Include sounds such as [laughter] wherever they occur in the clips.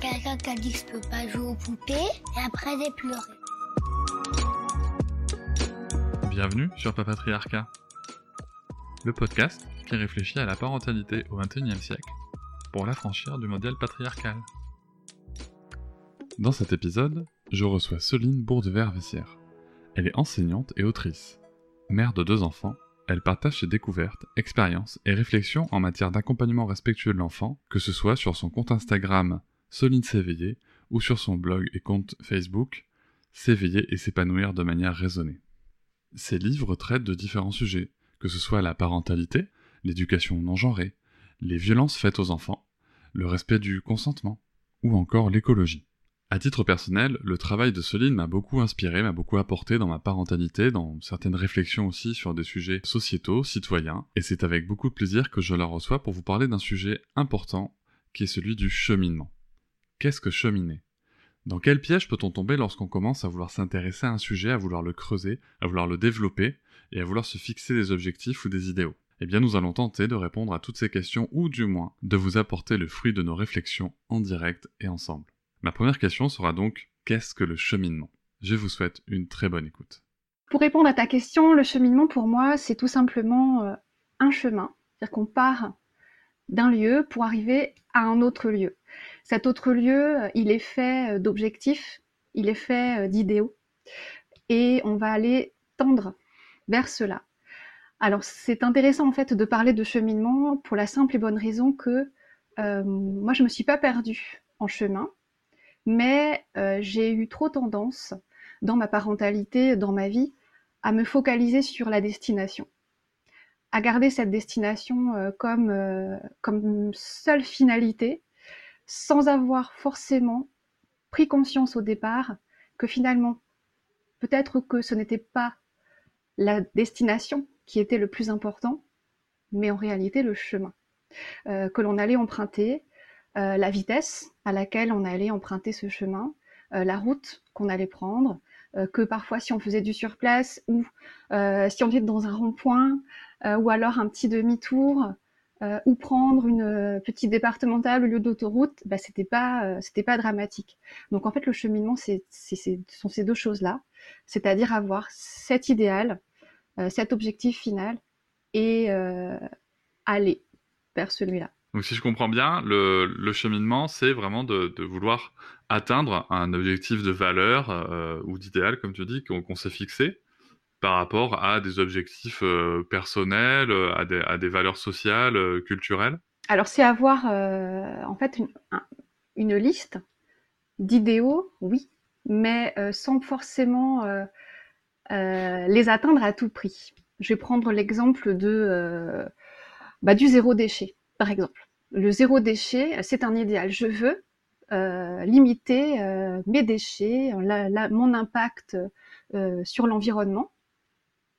Quelqu'un qui a dit que je peux pas jouer aux poupées et après j'ai pleuré. Bienvenue sur Papatriarcat, le podcast qui réfléchit à la parentalité au XXIe siècle pour l'affranchir du modèle patriarcal. Dans cet épisode, je reçois Céline Bourdevert-Vessière. Elle est enseignante et autrice. Mère de deux enfants, elle partage ses découvertes, expériences et réflexions en matière d'accompagnement respectueux de l'enfant, que ce soit sur son compte Instagram Céline s'éveiller ou sur son blog et compte Facebook S'éveiller et s'épanouir de manière raisonnée. Ces livres traitent de différents sujets, que ce soit la parentalité, l'éducation non genrée, les violences faites aux enfants, le respect du consentement, ou encore l'écologie. À titre personnel, le travail de Céline m'a beaucoup inspiré, m'a beaucoup apporté dans ma parentalité, dans certaines réflexions aussi sur des sujets sociétaux, citoyens, et c'est avec beaucoup de plaisir que je la reçois pour vous parler d'un sujet important qui est celui du cheminement. Qu'est-ce que cheminer? Dans quel piège peut-on tomber lorsqu'on commence à vouloir s'intéresser à un sujet, à vouloir le creuser, à vouloir le développer, et à vouloir se fixer des objectifs ou des idéaux? Eh bien nous allons tenter de répondre à toutes ces questions, ou du moins de vous apporter le fruit de nos réflexions en direct et ensemble. Ma première question sera donc qu'est-ce que le cheminement? Je vous souhaite une très bonne écoute. Pour répondre à ta question, le cheminement pour moi c'est tout simplement euh, un chemin, c'est-à-dire qu'on part d'un lieu pour arriver à un autre lieu. Cet autre lieu, euh, il est fait euh, d'objectifs, il est fait euh, d'idéaux, et on va aller tendre vers cela. Alors c'est intéressant en fait de parler de cheminement pour la simple et bonne raison que moi je me suis pas perdue en chemin, mais j'ai eu trop tendance dans ma parentalité, dans ma vie, à me focaliser sur la destination à garder cette destination euh, comme, euh, comme seule finalité, sans avoir forcément pris conscience au départ que finalement, peut-être que ce n'était pas la destination qui était le plus important, mais en réalité le chemin euh, que l'on allait emprunter, la vitesse à laquelle on allait emprunter ce chemin, la route qu'on allait prendre, que parfois si on faisait du surplace ou si on était dans un rond-point, ou alors un petit demi-tour, euh, ou prendre une euh, petite départementale au lieu d'autoroute, bah, c'était pas c'était pas dramatique. Donc en fait le cheminement c'est ce sont ces deux choses là, c'est-à-dire avoir cet idéal, cet objectif final et aller vers celui-là. Donc si je comprends bien, le, le cheminement, c'est vraiment de, de, vouloir atteindre un objectif de valeur euh, ou d'idéal, comme tu dis, qu'on s'est fixé par rapport à des objectifs euh, personnels, euh, à des, valeurs sociales, euh, culturelles? Alors c'est avoir en fait une, liste d'idéaux, oui, mais sans forcément les atteindre à tout prix. Je vais prendre l'exemple de bah, du zéro déchet, par exemple. Le zéro déchet, c'est un idéal. Je veux limiter mes déchets, mon impact sur l'environnement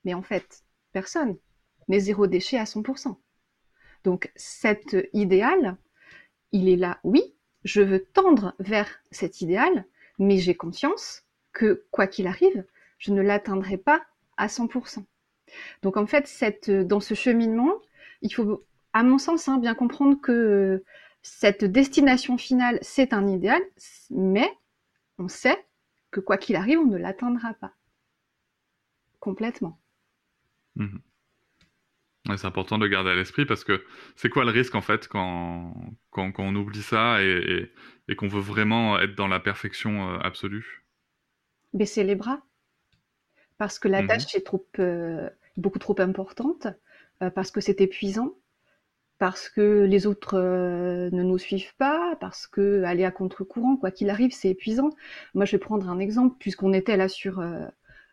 mais en fait, personne n'est zéro déchet à 100%. Donc cet idéal, il est là, oui, je veux tendre vers cet idéal, mais j'ai conscience que quoi qu'il arrive, je ne l'atteindrai pas à 100%. Donc en fait, dans ce cheminement, il faut, à mon sens, hein, bien comprendre que cette destination finale, c'est un idéal, mais on sait que quoi qu'il arrive, on ne l'atteindra pas complètement. Mhm. c'est important de garder à l'esprit parce que c'est quoi le risque en fait quand, quand, on oublie ça et, et, qu'on veut vraiment être dans la perfection euh, absolue? Baisser les bras. Parce que la mhm. tâche est trop, euh, beaucoup trop importante, euh, parce que c'est épuisant, parce que les autres ne nous suivent pas, parce que aller à contre-courant, quoi qu'il arrive, c'est épuisant. Moi, je vais prendre un exemple, puisqu'on était là sur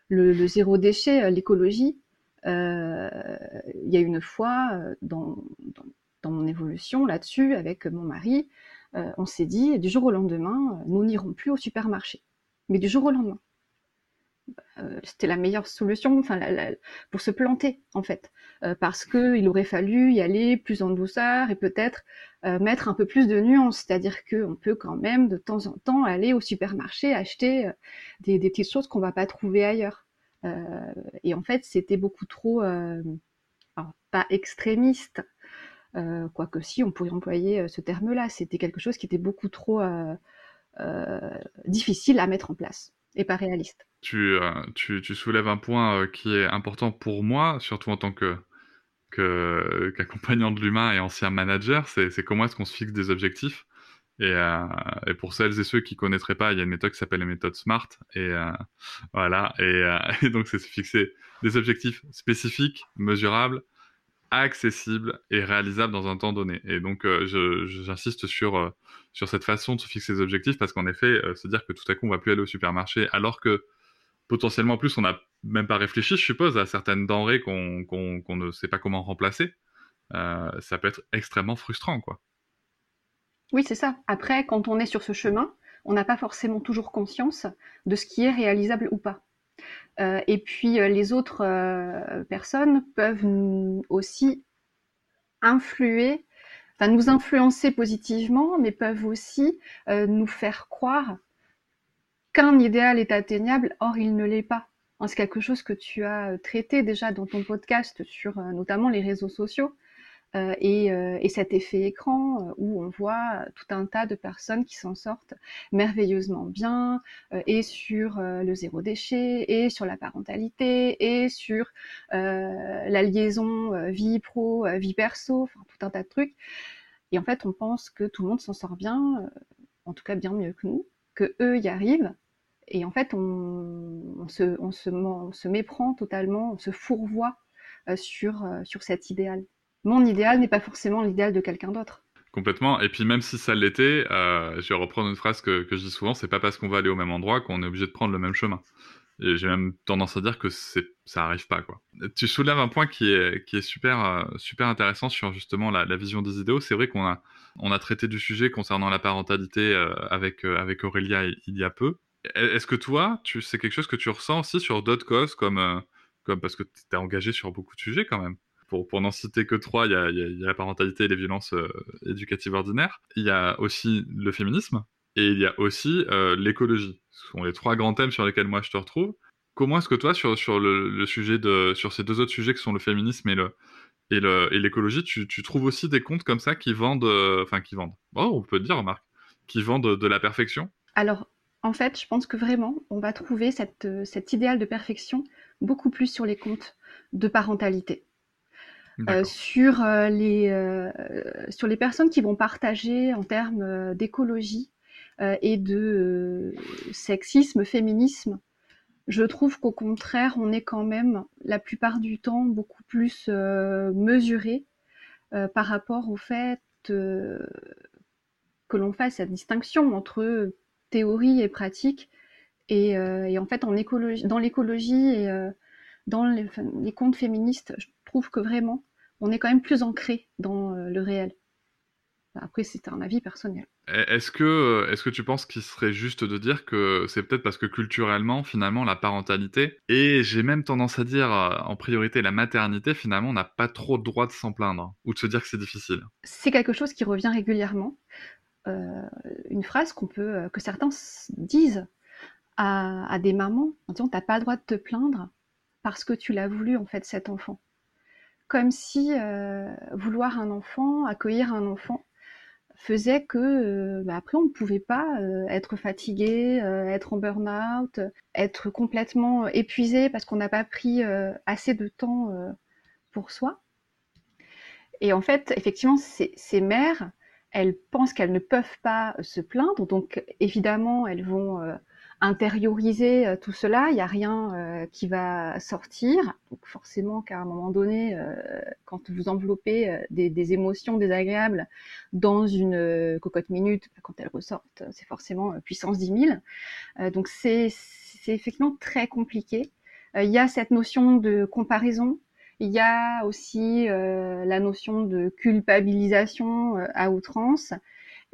le, le, zéro déchet, l'écologie. Euh, il y a une fois euh, dans, mon évolution là-dessus avec mon mari, euh, on s'est dit du jour au lendemain, nous n'irons plus au supermarché. mais du jour au lendemain. C'était la meilleure solution enfin, pour se planter en fait, parce qu'il aurait fallu y aller plus en douceur et peut-être mettre un peu plus de nuances, c'est-à-dire qu'on peut quand même de temps en temps aller au supermarché acheter des, petites choses qu'on va pas trouver ailleurs. Et en fait, c'était beaucoup trop, pas extrémiste, quoique si on pourrait employer ce terme-là, c'était quelque chose qui était beaucoup trop difficile à mettre en place et pas réaliste. Tu, euh, tu, soulèves un point euh, qui est important pour moi, surtout en tant que qu'accompagnant de l'humain et ancien manager, c'est comment est-ce qu'on se fixe des objectifs. Et, euh, et, pour celles et ceux qui connaîtraient pas, il y a une méthode qui s'appelle la méthode SMART. Et voilà. Et, [laughs] et donc, c'est se fixer des objectifs spécifiques, mesurables, accessible et réalisable dans un temps donné. Et donc, euh, j'insiste sur, euh, sur cette façon de se fixer des objectifs parce qu'en effet, euh, se dire que tout à coup, on va plus aller au supermarché alors que potentiellement, en plus, on n'a même pas réfléchi, je suppose, à certaines denrées qu'on ne sait pas comment remplacer, ça peut être extrêmement frustrant, quoi. Oui, c'est ça. Après, quand on est sur ce chemin, on n'a pas forcément toujours conscience de ce qui est réalisable ou pas. Euh, et puis euh, les autres euh, personnes peuvent aussi influer, enfin nous influencer positivement, mais peuvent aussi nous faire croire qu'un idéal est atteignable, or il ne l'est pas. C'est quelque chose que tu as traité déjà dans ton podcast sur notamment les réseaux sociaux. Euh, euh, et, cet effet écran euh, où on voit tout un tas de personnes qui s'en sortent merveilleusement bien et sur le zéro déchet et sur la parentalité et sur la liaison vie pro, vie perso, enfin tout un tas de trucs. Et en fait, on pense que tout le monde s'en sort bien, en tout cas bien mieux que nous, que eux y arrivent. Et en fait, on, se, on, se, méprend totalement, on se fourvoie sur, sur cet idéal mon idéal n'est pas forcément l'idéal de quelqu'un d'autre. Complètement. Et puis même si ça l'était, euh, je vais reprendre une phrase que, je dis souvent, c'est pas parce qu'on va aller au même endroit qu'on est obligé de prendre le même chemin. Et j'ai même tendance à dire que ça arrive pas quoi. Tu soulèves un point qui est qui est super euh, super intéressant sur justement la, vision des idéaux. C'est vrai qu'on a on a traité du sujet concernant la parentalité euh, avec avec Aurélia il y a peu. Est-ce que toi, tu c'est quelque chose que tu ressens aussi sur d'autres causes comme comme parce que tu es engagé sur beaucoup de sujets quand même? Pour, n'en citer que trois, il y a, la parentalité et les violences euh, éducatives ordinaires. Il y a aussi le féminisme et il y a aussi euh, l'écologie. Ce sont les trois grands thèmes sur lesquels moi je te retrouve. Comment est-ce que toi, sur, le, sujet de, sur ces deux autres sujets qui sont le féminisme et le, et l'écologie, tu, trouves aussi des comptes comme ça qui vendent, euh, enfin qui vendent, oh, on peut dire, remarque, qui vendent de, la perfection Alors, en fait, je pense que vraiment, on va trouver cet idéal de perfection beaucoup plus sur les comptes de parentalité. Euh, sur, euh, les, euh, sur les personnes qui vont partager en termes d'écologie et de sexisme, féminisme. Je trouve qu'au contraire, on est quand même la plupart du temps beaucoup plus mesuré par rapport au fait que l'on fasse cette distinction entre théorie et pratique. Et, et en fait, en écologie, dans l'écologie et dans les, les contes féministes, je trouve que vraiment, on est quand même plus ancré dans euh, le réel. Après, c'est un avis personnel. Est-ce que, euh, est que tu penses qu'il serait juste de dire que c'est peut-être parce que culturellement, finalement, la parentalité, et j'ai même tendance à dire euh, en priorité la maternité, finalement, on n'a pas trop le droit de s'en plaindre ou de se dire que c'est difficile? C'est quelque chose qui revient régulièrement. une phrase qu'on peut, que certains disent à, des mamans en disant T'as pas le droit de te plaindre parce que tu l'as voulu, en fait, cet enfant comme si euh, vouloir un enfant, accueillir un enfant, faisait que euh, bah, après on ne pouvait pas euh, être fatigué, être en burn-out, être complètement épuisé parce qu'on n'a pas pris assez de temps pour soi. Et en fait, effectivement, ces, ces mères, elles pensent qu'elles ne peuvent pas se plaindre, donc évidemment, elles vont intérioriser euh, tout cela, il n'y a rien euh, qui va sortir. Donc forcément qu'à un moment donné, euh, quand vous enveloppez des, émotions désagréables dans une cocotte minute, quand elles ressortent, c'est forcément puissance 10 000. donc c'est effectivement très compliqué. Il y a cette notion de comparaison. Il y a aussi la notion de culpabilisation à outrance.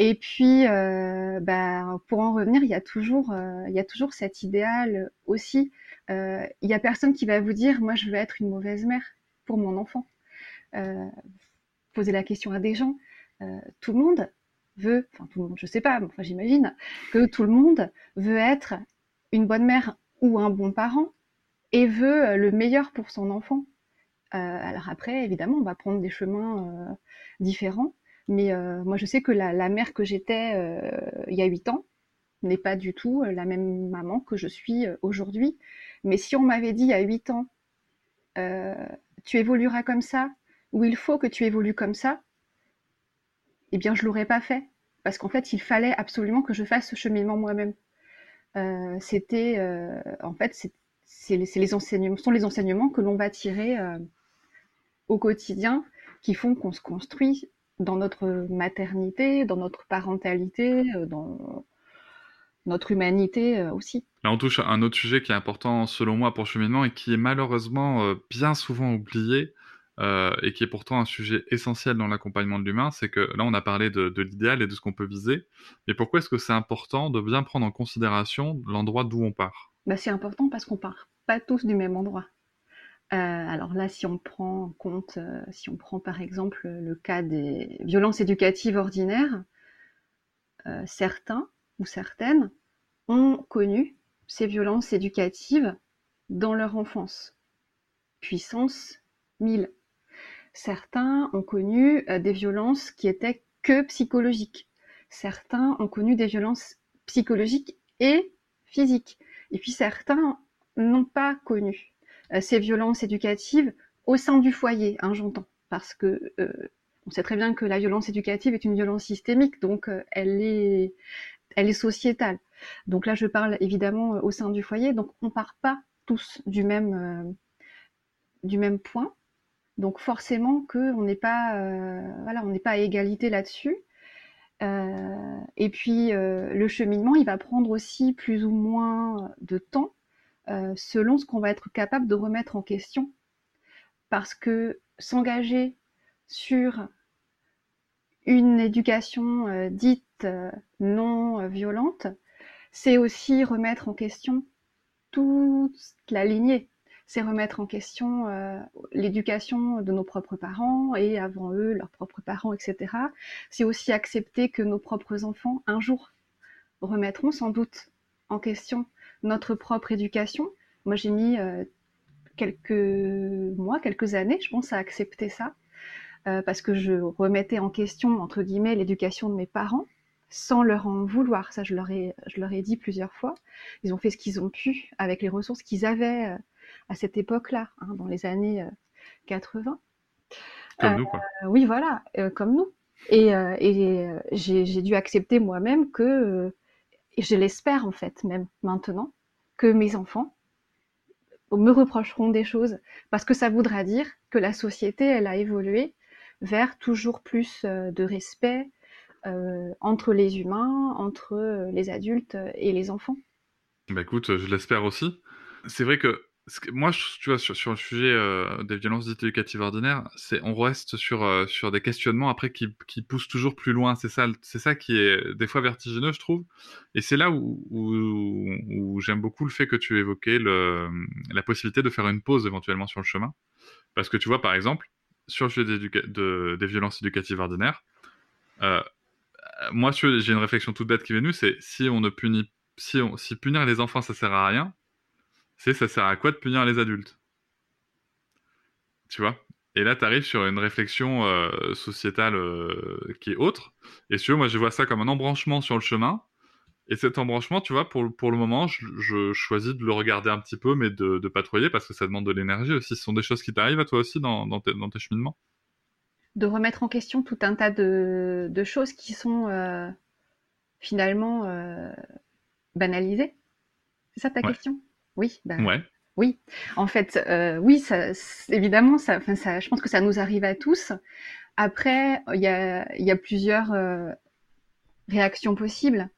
Et puis, euh, bah, pour en revenir, il y a toujours, euh, il y a toujours cet idéal aussi. Euh, il y a personne qui va vous dire, moi, je veux être une mauvaise mère pour mon enfant. Poser la question à des gens. Tout le monde veut, enfin tout le monde, je sais pas, enfin j'imagine que tout le monde veut être une bonne mère ou un bon parent et veut le meilleur pour son enfant. Alors après, évidemment, on va prendre des chemins différents, mais euh, moi je sais que la, mère que j'étais il y a huit ans n'est pas du tout la même maman que je suis aujourd'hui. Mais si on m'avait dit il y a huit ans, tu évolueras comme ça, ou il faut que tu évolues comme ça, eh bien je l'aurais pas fait parce qu'en fait il fallait absolument que je fasse ce cheminement moi-même. Euh, c'était euh, en fait c'est les, sont les enseignements que l'on va tirer euh, au quotidien qui font qu'on se construit dans notre maternité, dans notre parentalité, euh, dans notre humanité euh, aussi. Là, on touche à un autre sujet qui est important selon moi pour le cheminement et qui est malheureusement euh, bien souvent oublié, euh, et qui est pourtant un sujet essentiel dans l'accompagnement de l'humain, c'est que là on a parlé de, de l'idéal et de ce qu'on peut viser, mais pourquoi est-ce que c'est important de bien prendre en considération l'endroit d'où on part? Bah, C'est important parce qu'on part pas tous du même endroit. Euh, alors là, si on prend en compte, euh, si on prend par exemple le cas des violences éducatives ordinaires, euh, certains ou certaines ont connu ces violences éducatives dans leur enfance. Puissance 1000 Certains ont connu des violences qui étaient que psychologiques. Certains ont connu des violences psychologiques et physiques. Et puis certains n'ont pas connu ces violences éducatives au sein du foyer, hein, j'entends, parce que euh, on sait très bien que la violence éducative est une violence systémique, donc euh, elle est, elle est sociétale. Donc là, je parle évidemment au sein du foyer, donc on part pas tous du même, euh, du même point. Donc forcément qu'on n'est pas, euh, voilà, on n'est pas à égalité là-dessus. Euh, et puis euh, le cheminement, il va prendre aussi plus ou moins de temps euh, selon ce qu'on va être capable de remettre en question. Parce que s'engager sur une éducation euh, dite non violente, c'est aussi remettre en question toute la lignée c'est remettre en question euh, l'éducation de nos propres parents et avant eux leurs propres parents, etc. C'est aussi accepter que nos propres enfants, un jour, remettront sans doute en question notre propre éducation. Moi, j'ai mis euh, quelques mois, quelques années, je pense, à accepter ça, euh, parce que je remettais en question, entre guillemets, l'éducation de mes parents sans leur en vouloir. Ça, je leur ai, je leur ai dit plusieurs fois. Ils ont fait ce qu'ils ont pu avec les ressources qu'ils avaient euh, à cette époque-là, hein, dans les années 80. Comme nous, quoi. Oui, voilà, comme nous. Et, et j'ai dû accepter moi-même que, et je l'espère en fait, même maintenant, que mes enfants me reprocheront des choses, parce que ça voudra dire que la société, elle a évolué vers toujours plus de respect euh, entre les humains, entre les adultes et les enfants. Bah écoute, je l'espère aussi. C'est vrai que moi, tu vois, sur, le sujet euh, des violences dites éducatives ordinaires, c'est on reste sur euh, sur des questionnements après qui, qui poussent toujours plus loin. C'est ça, c'est ça qui est des fois vertigineux, je trouve. Et c'est là où où, j'aime beaucoup le fait que tu évoquais la possibilité de faire une pause éventuellement sur le chemin, parce que tu vois, par exemple, sur le sujet de, des violences éducatives ordinaires, euh, moi, j'ai une réflexion toute bête qui est venue, c'est si on ne punit, si on, si punir les enfants ça sert à rien c'est ça sert à quoi de punir les adultes? Tu vois? Et là, tu arrives sur une réflexion euh, sociétale euh, qui est autre. Et si tu veux, moi, je vois ça comme un embranchement sur le chemin. Et cet embranchement, tu vois, pour, pour le moment, je, je choisis de le regarder un petit peu, mais de, de patrouiller parce que ça demande de l'énergie aussi. Ce sont des choses qui t'arrivent à toi aussi dans, dans, tes, dans tes cheminements? De remettre en question tout un tas de, de choses qui sont euh, finalement euh, banalisées. C'est ça ta ouais. question? Oui, ouais. oui. En fait, euh, oui, ça, évidemment, ça, je pense que ça nous arrive à tous. Après, il y a, y a, plusieurs euh, réactions possibles.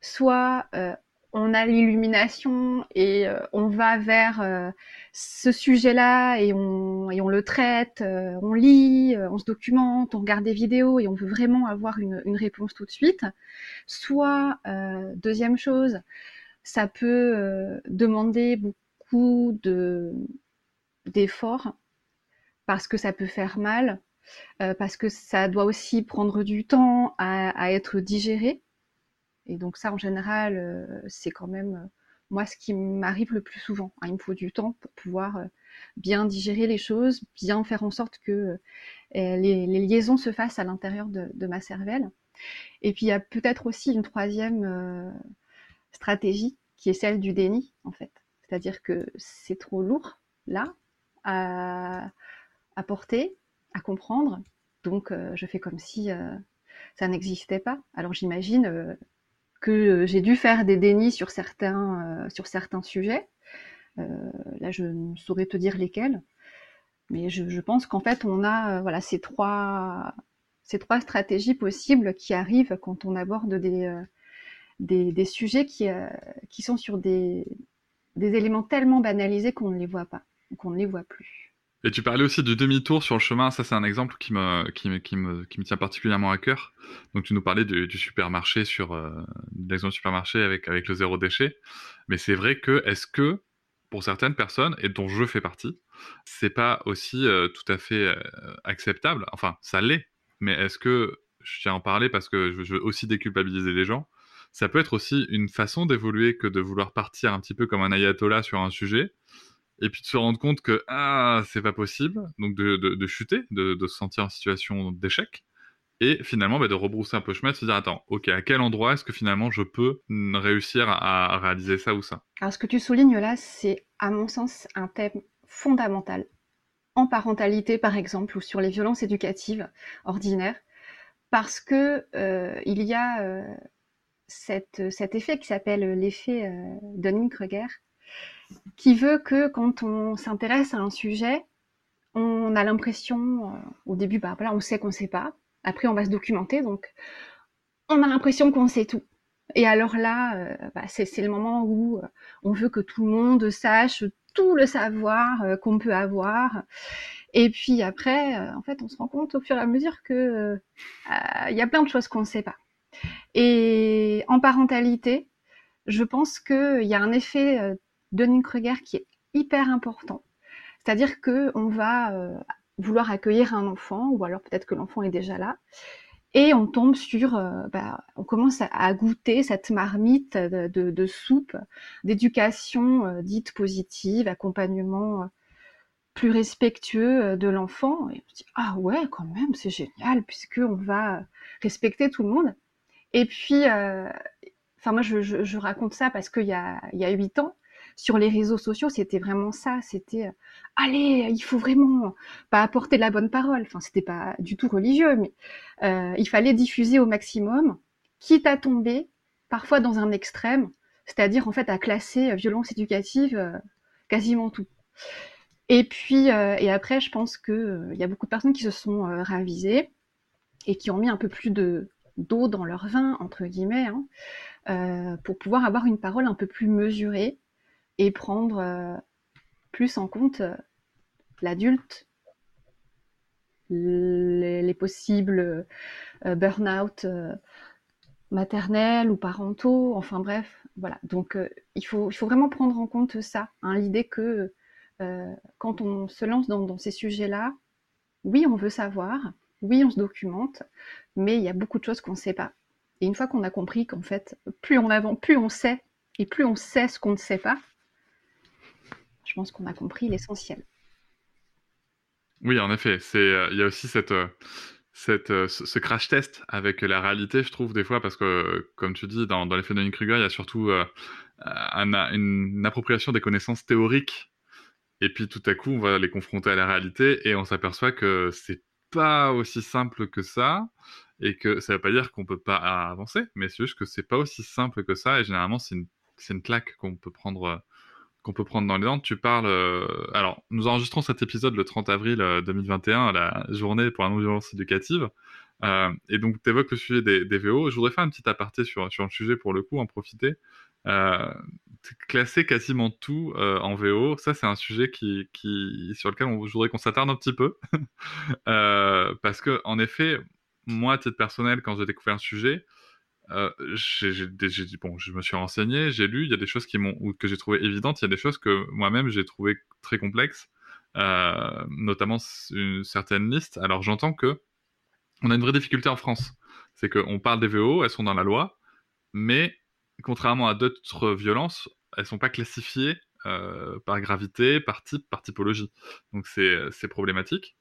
Soit euh, on a l'illumination et on va vers ce sujet-là et on, et on le traite, on lit, on se documente, on regarde des vidéos et on veut vraiment avoir une, une réponse tout de suite. Soit, deuxième chose, ça peut demander beaucoup de d'efforts parce que ça peut faire mal, parce que ça doit aussi prendre du temps à, être digéré. Et donc ça, en général, euh, c'est quand même euh, moi ce qui m'arrive le plus souvent. Hein. Il me faut du temps pour pouvoir euh, bien digérer les choses, bien faire en sorte que les, liaisons se fassent à l'intérieur de, ma cervelle. Et puis il y a peut-être aussi une troisième stratégie qui est celle du déni, en fait. C'est-à-dire que c'est trop lourd, là, à, porter, à comprendre. Donc je fais comme si ça n'existait pas. Alors j'imagine que euh, j'ai dû faire des dénis sur certains, euh, sur certains sujets. Euh, là, je ne saurais te dire lesquels, mais je, pense qu'en fait, on a voilà ces trois, ces trois stratégies possibles qui arrivent quand on aborde des, des, sujets qui, qui sont sur des, des éléments tellement banalisés qu'on ne les voit pas, qu'on ne les voit plus. Et tu parlais aussi du demi-tour sur le chemin. Ça, c'est un exemple qui me, qui, me, qui, me, qui me tient particulièrement à cœur. Donc, tu nous parlais du, supermarché sur euh, l'exemple supermarché avec, avec le zéro déchet. Mais c'est vrai que, est-ce que, pour certaines personnes, et dont je fais partie, c'est pas aussi euh, tout à fait euh, acceptable? Enfin, ça l'est. Mais est-ce que, je tiens à en parler parce que je veux aussi déculpabiliser les gens. Ça peut être aussi une façon d'évoluer que de vouloir partir un petit peu comme un ayatollah sur un sujet et puis de se rendre compte que ah c'est pas possible, donc de, de, chuter, de, de, se sentir en situation d'échec, et finalement bah, de rebrousser un peu chemin, de se dire attends, ok, à quel endroit est-ce que finalement je peux réussir à, réaliser ça ou ça? Alors ce que tu soulignes là, c'est à mon sens un thème fondamental. En parentalité par exemple ou sur les violences éducatives ordinaires, parce que euh, il y a euh, cet effet qui s'appelle l'effet euh, Dunning-Kruger qui veut que quand on s'intéresse à un sujet, on a l'impression, euh, au début, bah, on sait qu'on ne sait pas. Après, on va se documenter, donc on a l'impression qu'on sait tout. Et alors là, euh, bah, c'est le moment où euh, on veut que tout le monde sache tout le savoir qu'on peut avoir. Et puis après, en fait, on se rend compte au fur et à mesure que il y a plein de choses qu'on ne sait pas. Et en parentalité, je pense qu'il y a un effet Dunning-Kruger qui est hyper important. C'est-à-dire que on va euh, vouloir accueillir un enfant, ou alors peut-être que l'enfant est déjà là, et on tombe sur, euh, bah, on commence à, goûter cette marmite de, soupe, d'éducation euh, dite positive, accompagnement plus respectueux de l'enfant. Et on se dit ah ouais quand même c'est génial puisque on va respecter tout le monde. Et puis, enfin moi je, raconte ça parce qu'il y a huit ans, sur les réseaux sociaux, c'était vraiment ça. C'était euh, allez, il faut vraiment pas apporter la bonne parole. Enfin, c'était pas du tout religieux, mais euh, il fallait diffuser au maximum, quitte à tomber parfois dans un extrême, c'est-à-dire en fait à classer euh, violence éducative quasiment tout. Et puis et après, je pense que il y a beaucoup de personnes qui se sont ravisées et qui ont mis un peu plus de d'eau dans leur vin entre guillemets hein, pour pouvoir avoir une parole un peu plus mesurée et prendre euh, plus en compte euh, l'adulte, les, possibles euh, burn-out maternels ou parentaux, enfin bref, voilà. Donc il, faut, il vraiment prendre en compte ça, hein, l'idée que quand on se lance dans, dans ces sujets-là, oui, on veut savoir, oui, on se documente, mais il y a beaucoup de choses qu'on ne sait pas. Et une fois qu'on a compris qu'en fait, plus on avance, plus on sait, et plus on sait ce qu'on ne sait pas, je pense qu'on a compris l'essentiel. Oui, en effet, c'est euh, il y a aussi cette euh, euh, ce crash test avec la réalité, je trouve, des fois, parce que, comme tu dis, dans, dans les phénomènes Kruger, il y a surtout une appropriation des connaissances théoriques, et puis tout à coup, on va les confronter à la réalité, et on s'aperçoit que c'est pas aussi simple que ça, et que ça veut pas dire qu'on peut pas avancer, mais c'est juste que c'est pas aussi simple que ça, et généralement, c'est une, une claque qu'on peut prendre qu'on peut prendre dans les dents. Tu parles. Euh, alors, nous enregistrons cet épisode le 30 avril 2021, euh, la journée pour la non-violence éducative. Euh, et donc, tu évoques le sujet des, VO. Je voudrais faire un petit aparté sur, sur le sujet pour le coup, en profiter. Classer quasiment tout en VO, ça c'est un sujet qui, sur lequel on, je voudrais qu'on s'attarde un petit peu, [laughs] parce que en effet, moi, à titre personnel, quand j'ai découvert un sujet, euh, bon, je me suis renseigné, j'ai lu, il y a des choses qui m'ont que j'ai trouvé évidentes, il y a des choses que moi-même j'ai trouvé très complexes, euh, notamment une certaine liste. Alors j'entends que on a une vraie difficulté en France, c'est qu'on parle des VO, elles sont dans la loi, mais contrairement à d'autres violences, elles sont pas classifiées euh, par gravité, par type, par typologie. Donc c'est problématique.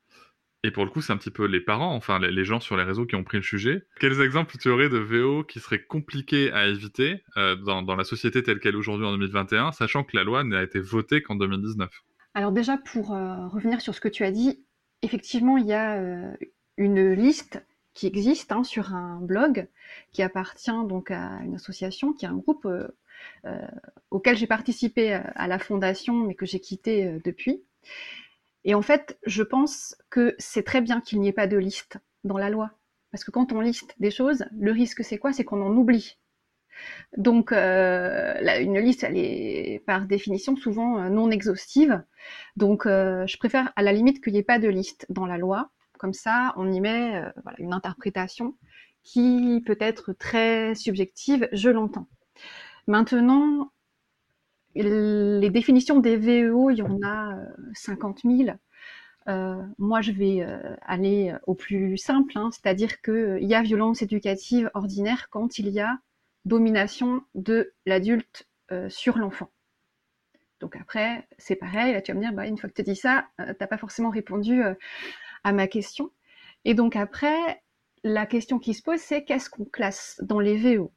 Et pour le coup, c'est un petit peu les parents, enfin les gens sur les réseaux qui ont pris le sujet. Quels exemples tu aurais de VO qui seraient compliqués à éviter euh, dans, la société telle qu'elle est aujourd'hui en 2021, sachant que la loi n'a été votée qu'en 2019 Alors déjà, pour euh, revenir sur ce que tu as dit, effectivement, il y a une liste qui existe hein, sur un blog qui appartient donc à une association, qui est un groupe auquel j'ai participé à la fondation, mais que j'ai quitté depuis. Et en fait, je pense que c'est très bien qu'il n'y ait pas de liste dans la loi. Parce que quand on liste des choses, le risque c'est quoi? C'est qu'on en oublie. Donc euh, une liste, elle est par définition souvent euh, non exhaustive. Donc euh, je préfère à la limite qu'il n'y ait pas de liste dans la loi. Comme ça, on y met une interprétation qui peut être très subjective, je l'entends. Maintenant, les définitions des VEO, il y en a 50 euh, 000. Euh, moi, je vais euh, aller au plus simple, hein, c'est-à-dire qu'il y a violence éducative ordinaire quand il y a domination de l'adulte sur l'enfant. Donc après, c'est pareil, là tu vas me dire, bah, une fois que tu dis ça, tu n'as pas forcément répondu à ma question. Et donc après, la question qui se pose, c'est qu'est-ce qu'on classe dans les VO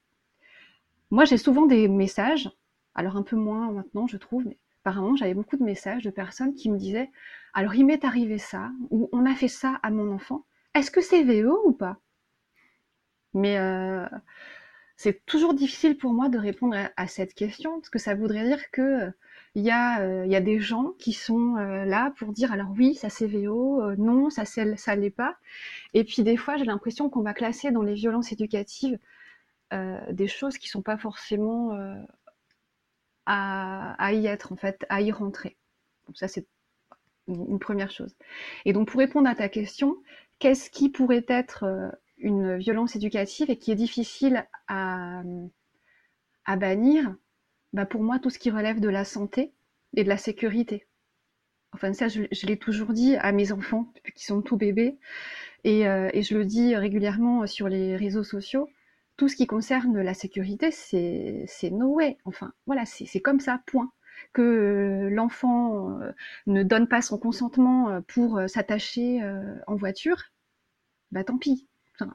Moi, j'ai souvent des messages alors un peu moins maintenant, je trouve, mais apparemment j'avais beaucoup de messages de personnes qui me disaient alors il m'est arrivé ça, ou on a fait ça à mon enfant, est-ce que c'est VO ou pas? Mais euh, c'est toujours difficile pour moi de répondre à, cette question, parce que ça voudrait dire que il y, a, euh, y a des gens qui sont euh, là pour dire alors oui, ça c'est VO, non, ça ça l'est pas. Et puis des fois, j'ai l'impression qu'on va classer dans les violences éducatives des choses qui sont pas forcément à, y être, en fait, à y rentrer. Donc ça, c'est une première chose. Et donc, pour répondre à ta question, qu'est-ce qui pourrait être euh, une violence éducative et qui est difficile à, à bannir? Bah Pour moi, tout ce qui relève de la santé et de la sécurité. Enfin, ça, je, l'ai toujours dit à mes enfants, qu'ils sont tout bébés, et, euh, et, je le dis régulièrement sur les réseaux sociaux tout ce qui concerne la sécurité, c'est no way. Enfin, voilà, c'est comme ça, point. Que euh, l'enfant euh, ne donne pas son consentement pour s'attacher en voiture, bah tant pis.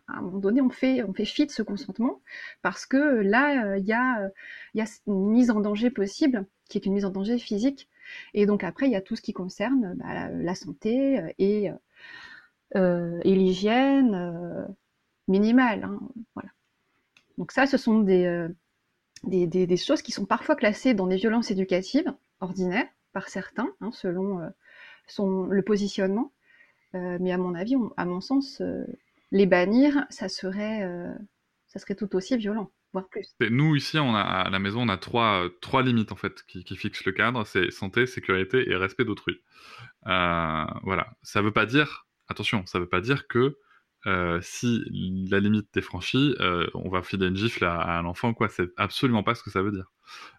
À un moment donné, on fait, on fait fi de ce consentement parce que là, il y, a, y a une mise en danger possible, qui est une mise en danger physique. Et donc après, il y a tout ce qui concerne bah, la santé et, l'hygiène minimale. Hein, voilà. Donc ça, ce sont euh, des, des, choses qui sont parfois classées dans des violences éducatives ordinaires par certains, hein, selon euh, son, le positionnement. Euh, mais à mon avis, à mon sens, les bannir, ça serait, ça serait tout aussi violent. voire Plus. Nous ici, on a, à la maison, on a trois, trois limites en fait qui, fixent le cadre. C'est santé, sécurité et respect d'autrui. voilà. Ça veut pas dire, attention, ça veut pas dire que euh, si la limite est franchie, euh, on va filer une gifle à, un enfant, quoi. C'est absolument pas ce que ça veut dire.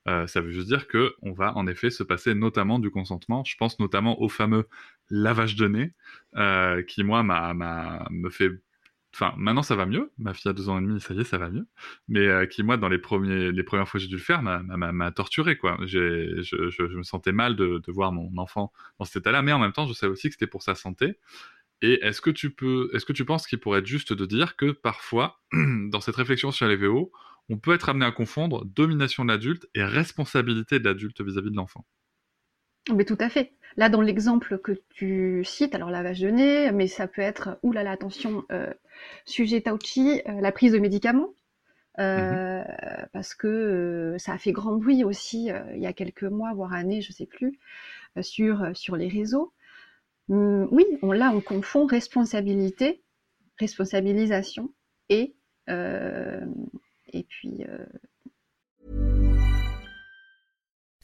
Euh, ça veut juste dire que on va en effet se passer notamment du consentement. Je pense notamment au fameux lavage de nez, qui moi m'a, me fait Enfin, maintenant ça va mieux. Ma fille a deux ans et demi, ça y est, ça va mieux. Mais qui, moi, dans les, premiers, premières fois que j'ai dû le faire, m'a torturé, quoi. Je, me sentais mal de, voir mon enfant dans cet état-là, mais en même temps, je savais aussi que c'était pour sa santé. Et est-ce que est-ce que tu penses qu'il pourrait être juste de dire que parfois, [clears throat] dans cette réflexion sur les VO, on peut être amené à confondre domination de l'adulte et responsabilité de l'adulte vis-à-vis de l'enfant? Mais tout à fait. Là, dans l'exemple que tu cites, alors lavage de nez, mais ça peut être, oulala, attention, euh, sujet Tauchi, euh, la prise de médicaments, euh, mm-hmm. parce que ça a fait grand bruit aussi il y a quelques mois, voire années, je sais plus, sur, sur les réseaux. Hum, oui, on, là, on confond responsabilité, responsabilisation et, et puis.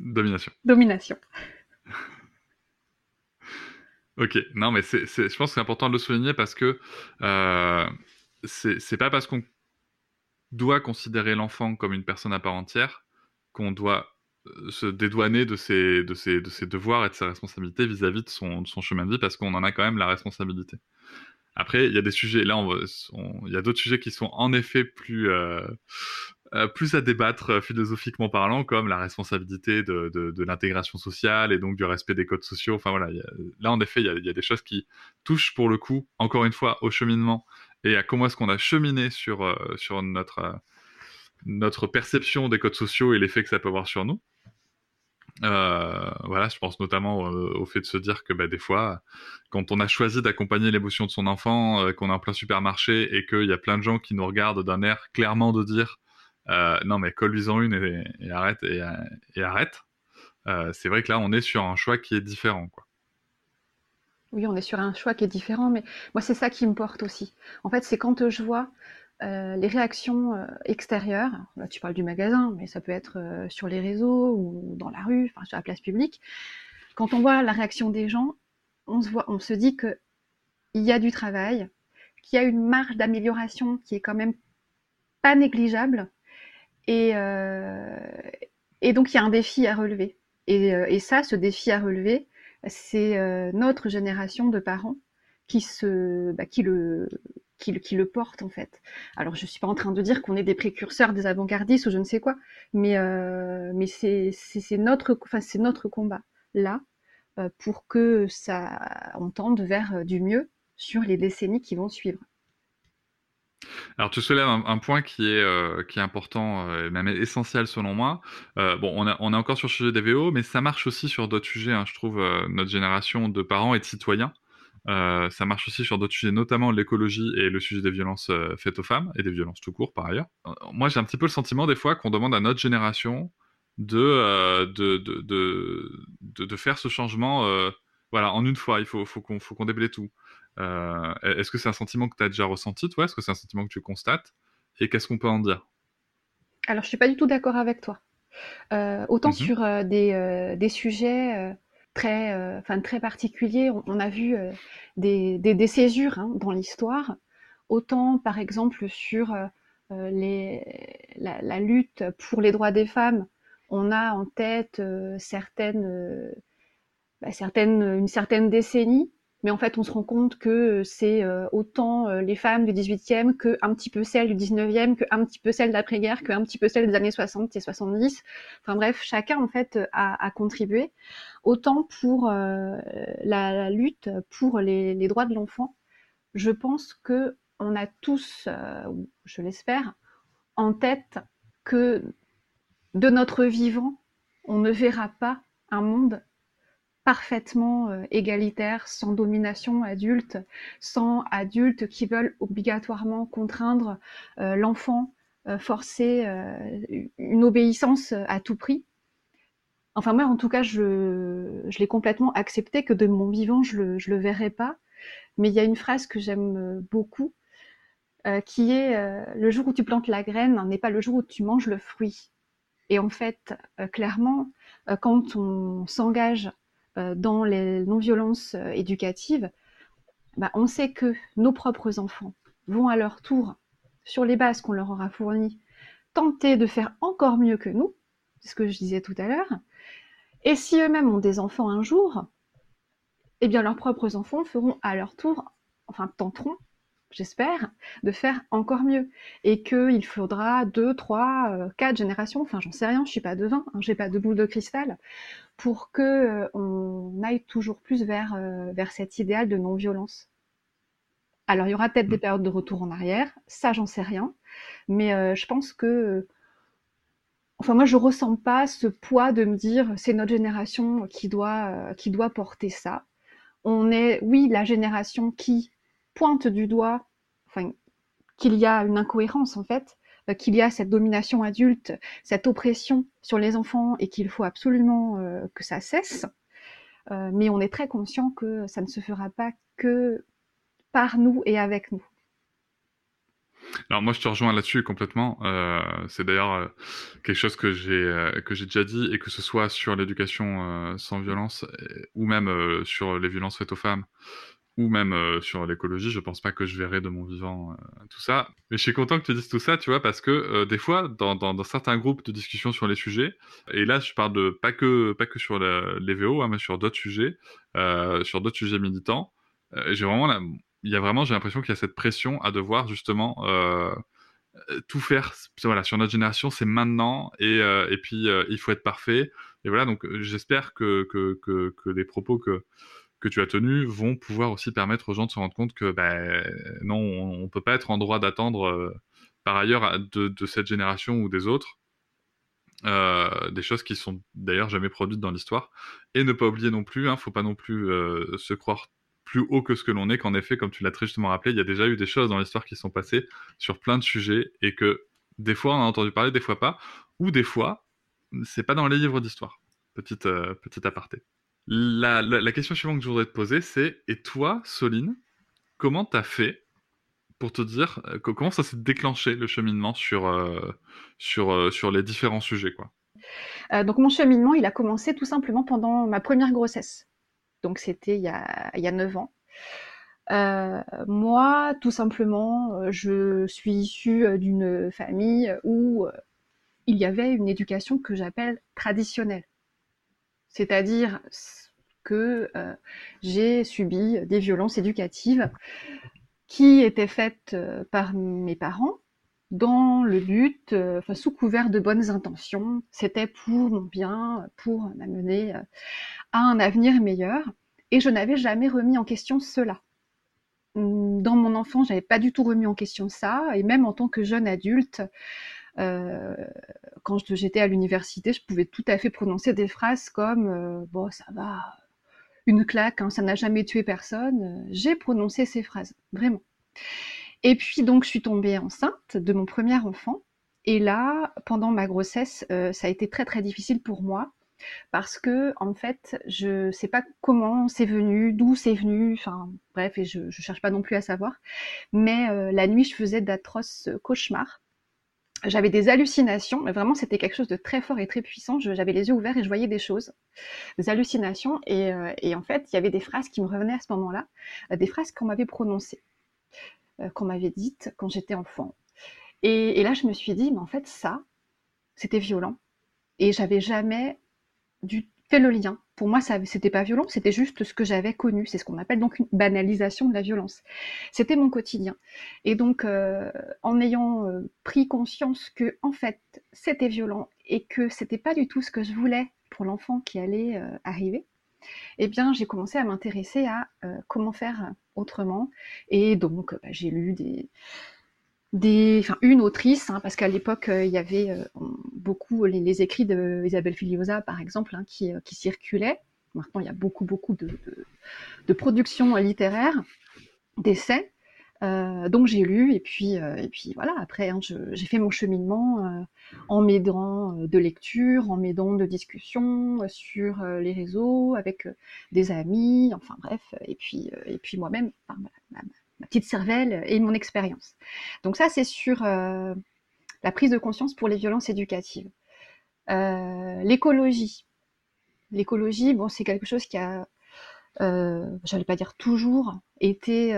Domination. Domination. Ok, non, mais c'est, c'est- je pense que c'est important de le souligner parce que euh, c'est, c'est pas parce qu'on doit considérer l'enfant comme une personne à part entière qu'on doit euh, se dédouaner de ses, de, ses, de ses devoirs et de ses responsabilités vis-à-vis de son, de son chemin de vie parce qu'on en a quand même la responsabilité. Après, il y a des sujets, là, on- il y a d'autres sujets qui sont en effet plus, euh, euh, plus à débattre euh, philosophiquement parlant, comme la responsabilité de, l'intégration sociale et donc du respect des codes sociaux. Enfin voilà, là en effet, il y, a, des choses qui touchent pour le coup, encore une fois, au cheminement et à comment est-ce qu'on a cheminé sur, euh, notre, perception des codes sociaux et l'effet que ça peut avoir sur nous. Voilà, je pense notamment au fait de se dire que bah, des fois, quand on a choisi d'accompagner l'émotion de son enfant, qu'on est en plein supermarché et qu'il y a plein de gens qui nous regardent d'un air clairement de dire non mais colle-lui-en une et, arrête et, arrête. Euh, c'est vrai que là on est sur un choix qui est différent quoi. Oui, on est sur un choix qui est différent, mais moi, c'est ça qui me porte aussi. En fait, c'est quand je vois euh, les réactions euh, extérieures, là, tu parles du magasin, mais ça peut être euh, sur les réseaux ou dans la rue, enfin, sur la place publique. Quand on voit la réaction des gens, on se, voit, on se dit qu'il y a du travail, qu'il y a une marge d'amélioration qui est quand même pas négligeable, et, euh, et donc il y a un défi à relever. Et, euh, et ça, ce défi à relever, c'est euh, notre génération de parents qui se, bah, qui le, qui qui le porte en fait. Alors je suis pas en train de dire qu'on est des précurseurs, des avant-gardistes ou je ne sais quoi, mais euh, mais c'est notre, enfin c'est notre combat là euh, pour que ça on tende vers du mieux sur les décennies qui vont suivre. Alors tu soulèves un, point qui est, euh, qui est important, euh, même essentiel selon moi. Euh, bon, on, a, est encore sur le sujet des VO, mais ça marche aussi sur d'autres sujets. hein. je trouve notre génération de parents et de citoyens. Ça marche aussi sur d'autres sujets, notamment l'écologie et le sujet des violences faites aux femmes et des violences tout court par ailleurs. Moi, j'ai un petit peu le sentiment des fois qu'on demande à notre génération de, de, de, de, faire ce changement voilà, en une fois. Il faut, faut qu'on déblaye tout. Euh, Est-ce que c'est un sentiment que tu as déjà ressenti, toi? Est-ce que c'est un sentiment que tu constates? Et qu'est-ce qu'on peut en dire? Alors je suis pas du tout d'accord avec toi. Euh, autant Mhm. sur euh, des, des sujets très, enfin, très particuliers, on, on a vu des, des, des césures hein, dans l'histoire, autant par exemple sur les, la, la lutte pour les droits des femmes, on a en tête euh, certaines, euh, bah, certaines, une certaine décennie, mais en fait on se rend compte que c'est euh, autant euh, les femmes du 18e que un petit peu celles du 19e, que un petit peu celles d'après-guerre, que un petit peu celles des années 60 et 70. Enfin bref, chacun en fait a, contribué autant pour euh, la, lutte pour les, droits de l'enfant. Je pense que on a tous, euh, ou je l'espère, en tête que de notre vivant, on ne verra pas un monde parfaitement euh, égalitaire, sans domination adulte, sans adultes qui veulent obligatoirement contraindre euh, l'enfant, euh, forcer une obéissance à tout prix. Enfin moi, en tout cas, je, l'ai complètement accepté que de mon vivant, je le, le verrai pas. Mais il y a une phrase que j'aime beaucoup, qui est le jour où tu plantes la graine n'est pas le jour où tu manges le fruit. Et en fait, clairement, quand on s'engage dans les non-violences euh, éducatives, bah, on sait que nos propres enfants vont à leur tour, sur les bases qu'on leur aura fournies, tenter de faire encore mieux que nous, c'est ce que je disais tout à l'heure. Et si eux-mêmes ont des enfants un jour, eh bien leurs propres enfants feront à leur tour, enfin tenteront, j'espère, de faire encore mieux. Et qu'il faudra deux, trois, euh, quatre générations, enfin j'en sais rien, je suis pas devin, hein, j'ai pas de boule de cristal, pour que euh, on aille toujours plus vers, euh, vers cet idéal de non-violence. Alors il y aura peut-être des périodes de retour en arrière, ça j'en sais rien, mais euh, je pense que enfin moi je ressens pas ce poids de me dire c'est notre génération qui doit qui doit porter ça. On est oui la génération qui pointe du doigt, qu'il y a une incohérence en fait, qu'il y a cette domination adulte, cette oppression sur les enfants et qu'il faut absolument que ça cesse. mais on est très conscient que ça ne se fera pas que par nous et avec nous. Alors moi je te rejoins là-dessus complètement. Euh, c'est d'ailleurs euh, quelque chose que j'ai euh, que j'ai déjà dit et que ce soit sur l'éducation sans violence ou même sur les violences faites aux femmes ou même sur l'écologie, je pense pas que je verrai de mon vivant tout ça. Mais je suis content que tu dises tout ça, tu vois, parce que des fois dans, dans, certains groupes de discussion sur les sujets, et là je parle de pas que pas que sur les VO, hein, mais sur d'autres sujets, sur d'autres sujets militants, j'ai vraiment il y a vraiment, j'ai l'impression qu'il y a cette pression à devoir justement euh, tout faire. Voilà, sur notre génération, c'est maintenant et, euh, et puis euh, il faut être parfait. Et voilà, donc j'espère que, que, que, les propos que, que tu as tenus vont pouvoir aussi permettre aux gens de se rendre compte que ben, non, on ne peut pas être en droit d'attendre par ailleurs de, cette génération ou des autres. Euh, des choses qui sont d'ailleurs jamais produites dans l'histoire et ne pas oublier non plus, hein, faut pas non plus euh, se croire plus haut que ce que l'on est, qu'en effet, comme tu l'as très justement rappelé, il y a déjà eu des choses dans l'histoire qui sont passées sur plein de sujets et que des fois on a entendu parler, des fois pas, ou des fois c'est pas dans les livres d'histoire. Petite, euh, petite aparté. La, question suivante que je voudrais te poser, c'est et toi, Soline, comment t'as fait pour te dire euh, comment ça s'est déclenché le cheminement sur, euh, sur, sur les différents sujets quoi? Donc mon cheminement, il a commencé tout simplement pendant ma première grossesse donc c'était il y a, il 9 ans. Euh, moi, tout simplement, euh, je suis issue euh, d'une famille où il y avait une éducation que j'appelle traditionnelle. C'est-à-dire que j'ai subi des violences éducatives qui étaient faites par mes parents dans le but, enfin, sous couvert de bonnes intentions. C'était pour mon bien, pour m'amener à un avenir meilleur. Et je n'avais jamais remis en question cela. Dans mon enfant, j'avais pas du tout remis en question ça, et même en tant que jeune adulte, euh, quand j'étais à l'université, je pouvais tout à fait prononcer des phrases comme euh, bon, ça va, une claque, hein, ça n'a jamais tué personne. J'ai prononcé ces phrases, vraiment. Et puis donc, je suis tombée enceinte de mon premier enfant, et là, pendant ma grossesse, euh, ça a été très très difficile pour moi parce que en fait, je sais pas comment c'est venu, d'où c'est venu, enfin bref, et je, je cherche pas non plus à savoir. Mais la nuit, je faisais d'atroces cauchemars. J'avais des hallucinations, mais vraiment c'était quelque chose de très fort et très puissant. J'avais les yeux ouverts et je voyais des choses, des hallucinations. Et, euh, et en fait, il y avait des phrases qui me revenaient à ce moment-là, euh, des phrases qu'on m'avait prononcées, qu'on m'avait dites quand j'étais enfant. Et, et là, je me suis dit, mais en fait, ça, c'était violent. Et j'avais jamais du fait le lien. Pour moi, ça, c'était pas violent, c'était juste ce que j'avais connu. C'est ce qu'on appelle donc une banalisation de la violence. C'était mon quotidien. Et donc, euh, en ayant euh, pris conscience que, en fait, c'était violent et que c'était pas du tout ce que je voulais pour l'enfant qui allait euh, arriver, eh bien, j'ai commencé à m'intéresser à comment faire autrement. Et donc, bah, j'ai lu des, des, enfin une autrice, hein, parce qu'à l'époque euh, il y avait euh, beaucoup les, écrits de Isabelle Filiosa par exemple hein, qui, euh, qui, circulaient. Maintenant il y a beaucoup beaucoup de, de, de productions littéraires, d'essais. donc j'ai lu et puis et puis voilà après hein, j'ai fait mon cheminement en m'aidant de lecture, en m'aidant de discussions sur les réseaux avec des amis, enfin bref et puis et puis moi-même enfin, ma petite cervelle et mon expérience. Donc ça, c'est sur euh, la prise de conscience pour les violences éducatives. Euh, l'écologie. L'écologie, bon, c'est quelque chose qui a, euh, j'allais pas dire toujours, été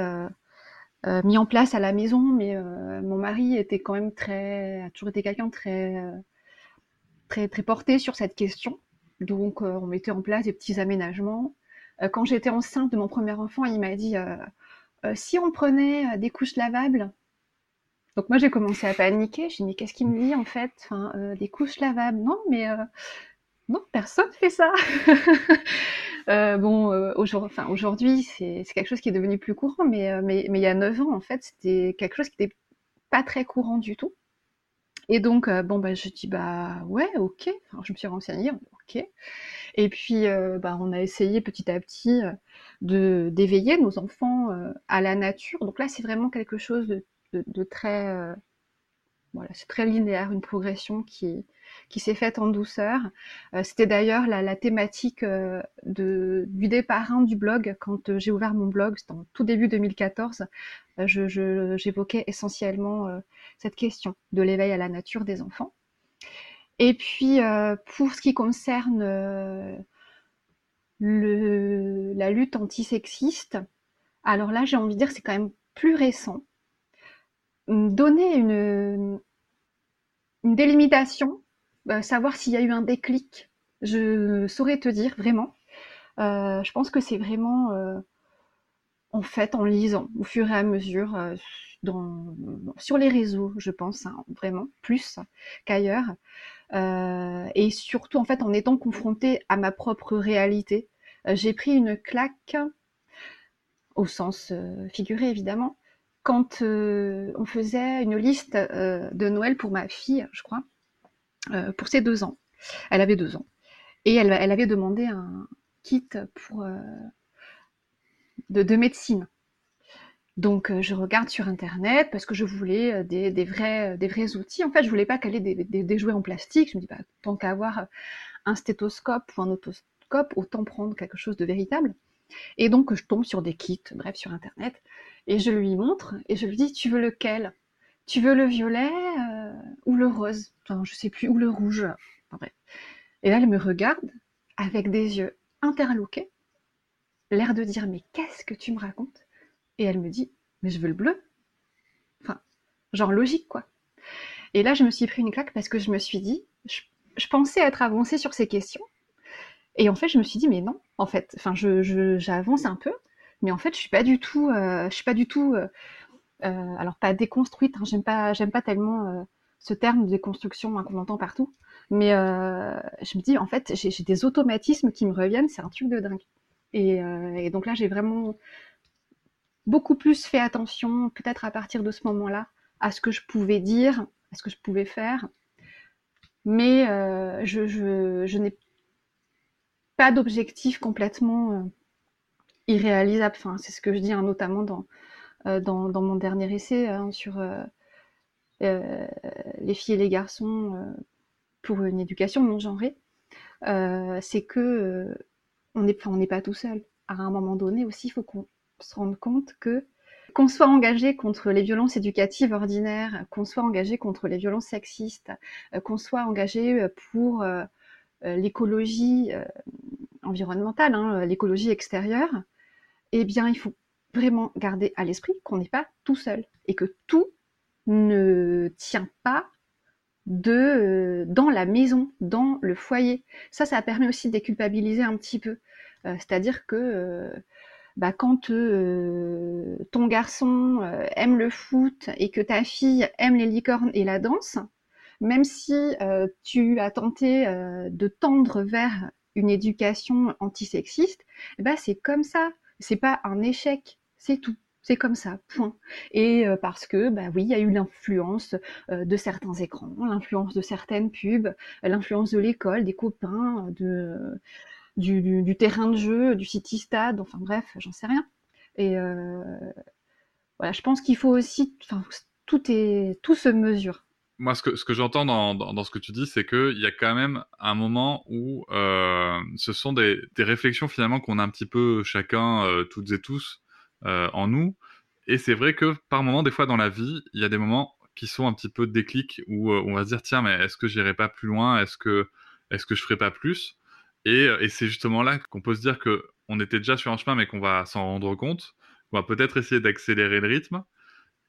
mis en place à la maison, mais mon mari était quand même très, a toujours été quelqu'un très, très, très porté sur cette question. Donc, on mettait en place des petits aménagements. quand j'étais enceinte de mon premier enfant, il m'a dit si on prenait euh, des couches lavables, donc moi j'ai commencé à paniquer, j'ai dit mais qu'est-ce qu'il me dit en fait? Euh, Des couches lavables Non mais non, personne fait ça. [laughs] bon, aujourd'hui, aujourd'hui c'est quelque chose qui est devenu plus courant, mais, mais, mais il y a 9 ans en fait c'était quelque chose qui n'était pas très courant du tout. Et donc, bon, bah, je dis, bah ouais, ok. je me suis renseignée, ok. Et puis, bah, on a essayé petit à petit de d'éveiller nos enfants à la nature. Donc là, c'est vraiment quelque chose de très voilà, c'est très linéaire, une progression qui, qui s'est faite en douceur. Euh, c'était d'ailleurs la, la, thématique euh, du départ du blog. Quand euh, j'ai ouvert mon blog, c'était en tout début 2014, je, j'évoquais essentiellement cette question de l'éveil à la nature des enfants. Et puis, pour ce qui concerne le, la lutte antisexiste, alors là, j'ai envie de dire que c'est quand même plus récent donner une, une délimitation, euh, savoir s'il y a eu un déclic, je saurais te dire vraiment. Euh, je pense que c'est vraiment euh, en fait en lisant au fur et à mesure sur les réseaux, je pense, hein, vraiment plus qu'ailleurs. et surtout en fait en étant confrontée à ma propre réalité. J'ai pris une claque au sens figuré évidemment, quand euh, on faisait une liste euh, de Noël pour ma fille, je crois, euh, pour ses deux ans. Elle avait deux ans. Et elle, avait demandé un kit pour, de, médecine. Donc je regarde sur internet parce que je voulais des, vrais, des vrais outils. En fait, je voulais pas qu'elle ait des, jouets en plastique. Je me dis, bah, tant qu'avoir un stéthoscope ou un otoscope, autant prendre quelque chose de véritable. Et donc je tombe sur des kits, bref, sur internet. Et je lui montre et je lui dis Tu veux lequel? Tu veux le violet euh, ou le rose? Enfin, Je sais plus, ou le rouge. Et là, elle me regarde avec des yeux interloqués, l'air de dire Mais qu'est-ce que tu me racontes? Et elle me dit Mais je veux le bleu. Enfin, genre logique, quoi. Et là, je me suis pris une claque parce que je me suis dit je, pensais être avancée sur ces questions. Et en fait, je me suis dit, mais non, en fait, enfin, j'avance un peu, mais en fait, je suis pas du tout, euh, je suis pas du tout, euh, euh, alors pas déconstruite. Hein, j'aime pas, j'aime pas tellement ce terme de déconstruction hein, qu'on entend partout. Mais je me dis, en fait, j'ai des automatismes qui me reviennent. C'est un truc de dingue. Et, donc là, j'ai vraiment beaucoup plus fait attention, peut-être à partir de ce moment-là, à ce que je pouvais dire, à ce que je pouvais faire. Mais je, je n'ai pas d'objectif complètement irréalisable. C'est ce que je dis hein, notamment dans, euh, dans, mon dernier essai hein, sur euh, euh, les filles et les garçons pour une éducation non genrée. c'est que on n'est pas tout seul. À un moment donné aussi, il faut qu'on se rende compte que qu'on soit engagé contre les violences éducatives ordinaires, qu'on soit engagé contre les violences sexistes, qu'on soit engagé pour l'écologie environnementale, hein, l'écologie extérieure, eh bien, il faut vraiment garder à l'esprit qu'on n'est pas tout seul et que tout ne tient pas de euh, dans la maison, dans le foyer. Ça, ça permis aussi de déculpabiliser un petit peu. Euh, c'est-à-dire que euh, bah, quand ton garçon aime le foot et que ta fille aime les licornes et la danse, même si tu as tenté de tendre vers une éducation antisexiste, ben, c'est comme ça c'est pas un échec, c'est tout. C'est comme ça, point. Et euh, parce que, bah oui, il y a eu l'influence euh, de certains écrans, l'influence de certaines pubs, l'influence de l'école, des copains, de, du, terrain de jeu, du city stade, enfin bref, j'en sais rien. Et euh, voilà, je pense qu'il faut aussi, enfin, tout est, tout se mesure moi, ce que, j'entends dans, ce que tu dis, c'est qu'il y a quand même un moment où euh, ce sont des, réflexions finalement qu'on a un petit peu chacun, euh, toutes et tous, euh, en nous. Et c'est vrai que par moment, des fois dans la vie, il y a des moments qui sont un petit peu déclics où on va se dire tiens, mais est-ce que j'irai pas plus loin? Est-ce que, est-ce que je ferai pas plus? Et, et c'est justement là qu'on peut se dire que on était déjà sur un chemin, mais qu'on va s'en rendre compte. On va peut-être essayer d'accélérer le rythme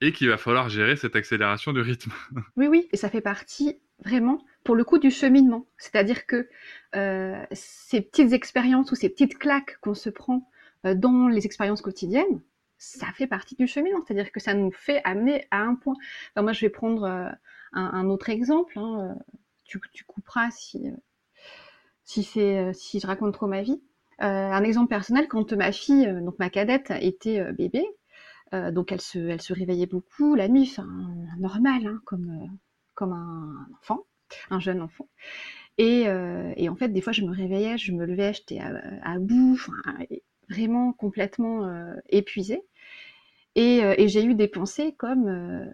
et qu'il va falloir gérer cette accélération du rythme. [laughs] Oui, oui, et ça fait partie vraiment, pour le coup, du cheminement. C'est-à-dire que euh, ces petites expériences ou ces petites claques qu'on se prend euh, dans les expériences quotidiennes, ça fait partie du cheminement. C'est-à-dire que ça nous fait amener à un point. moi, je vais prendre euh, un, autre exemple. Hein, tu, tu, couperas si, si, si je raconte trop ma vie. un exemple personnel, quand ma fille, donc ma cadette, était bébé, euh, donc elle se, elle se réveillait beaucoup la nuit, enfin normal, hein, comme, euh, comme un enfant, un jeune enfant. Et, et, en fait, des fois, je me réveillais, je me levais, j'étais à, bout, vraiment complètement épuisée. Et, j'ai eu des pensées comme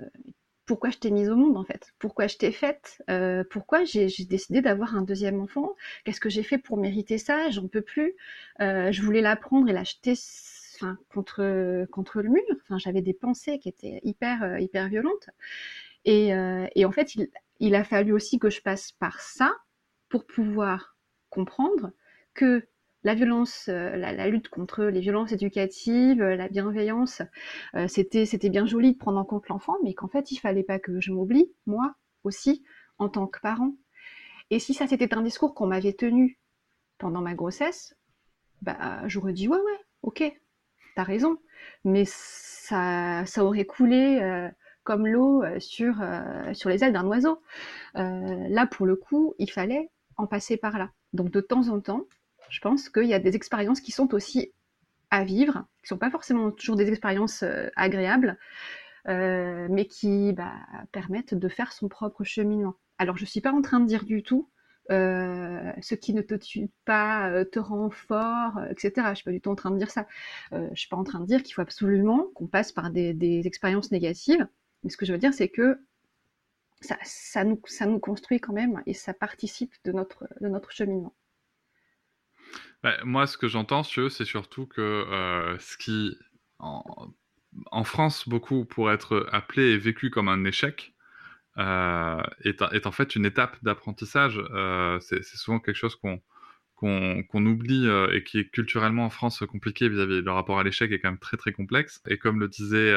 pourquoi je t'ai mise au monde en fait, pourquoi je t'ai faite, euh, pourquoi j'ai décidé d'avoir un deuxième enfant, qu'est-ce que j'ai fait pour mériter ça, j'en peux plus, euh, je voulais la prendre et l'acheter contre, contre le mur, enfin, j'avais des pensées qui étaient hyper, euh, hyper violentes. Et, et en fait, il, a fallu aussi que je passe par ça pour pouvoir comprendre que la violence, euh, la, lutte contre les violences éducatives, euh, la bienveillance, euh, c'était c'était bien joli de prendre en compte l'enfant, mais qu'en fait il fallait pas que je m'oublie moi aussi en tant que parent. Et si ça c'était un discours qu'on m'avait tenu pendant ma grossesse, bah j'aurais dit ouais ouais ok raison, mais ça ça aurait coulé comme l'eau sur sur les ailes d'un oiseau. là pour le coup il fallait en passer par là. Donc de temps en temps je pense qu'il y a des expériences qui sont aussi à vivre, qui ne sont pas forcément toujours des expériences euh, agréables, euh, mais qui bah, permettent de faire son propre cheminement. Alors je ne suis pas en train de dire du tout euh, ce qui ne te tue pas te rend fort, etc. Je ne suis pas du tout en train de dire ça. je ne suis pas en train de dire qu'il faut absolument qu'on passe par des, expériences négatives. Mais ce que je veux dire, c'est que ça, nous, construit quand même et ça participe de notre, cheminement. Bah, moi, ce que j'entends, c'est surtout que euh, ce qui, en, France, beaucoup pour être appelé et vécu comme un échec, euh, est, en fait une étape d'apprentissage. Euh, c'est souvent quelque chose qu'on qu'on oublie et qui est culturellement en France compliqué vis-à-vis le rapport à l'échec est quand même très très complexe. Et comme le disait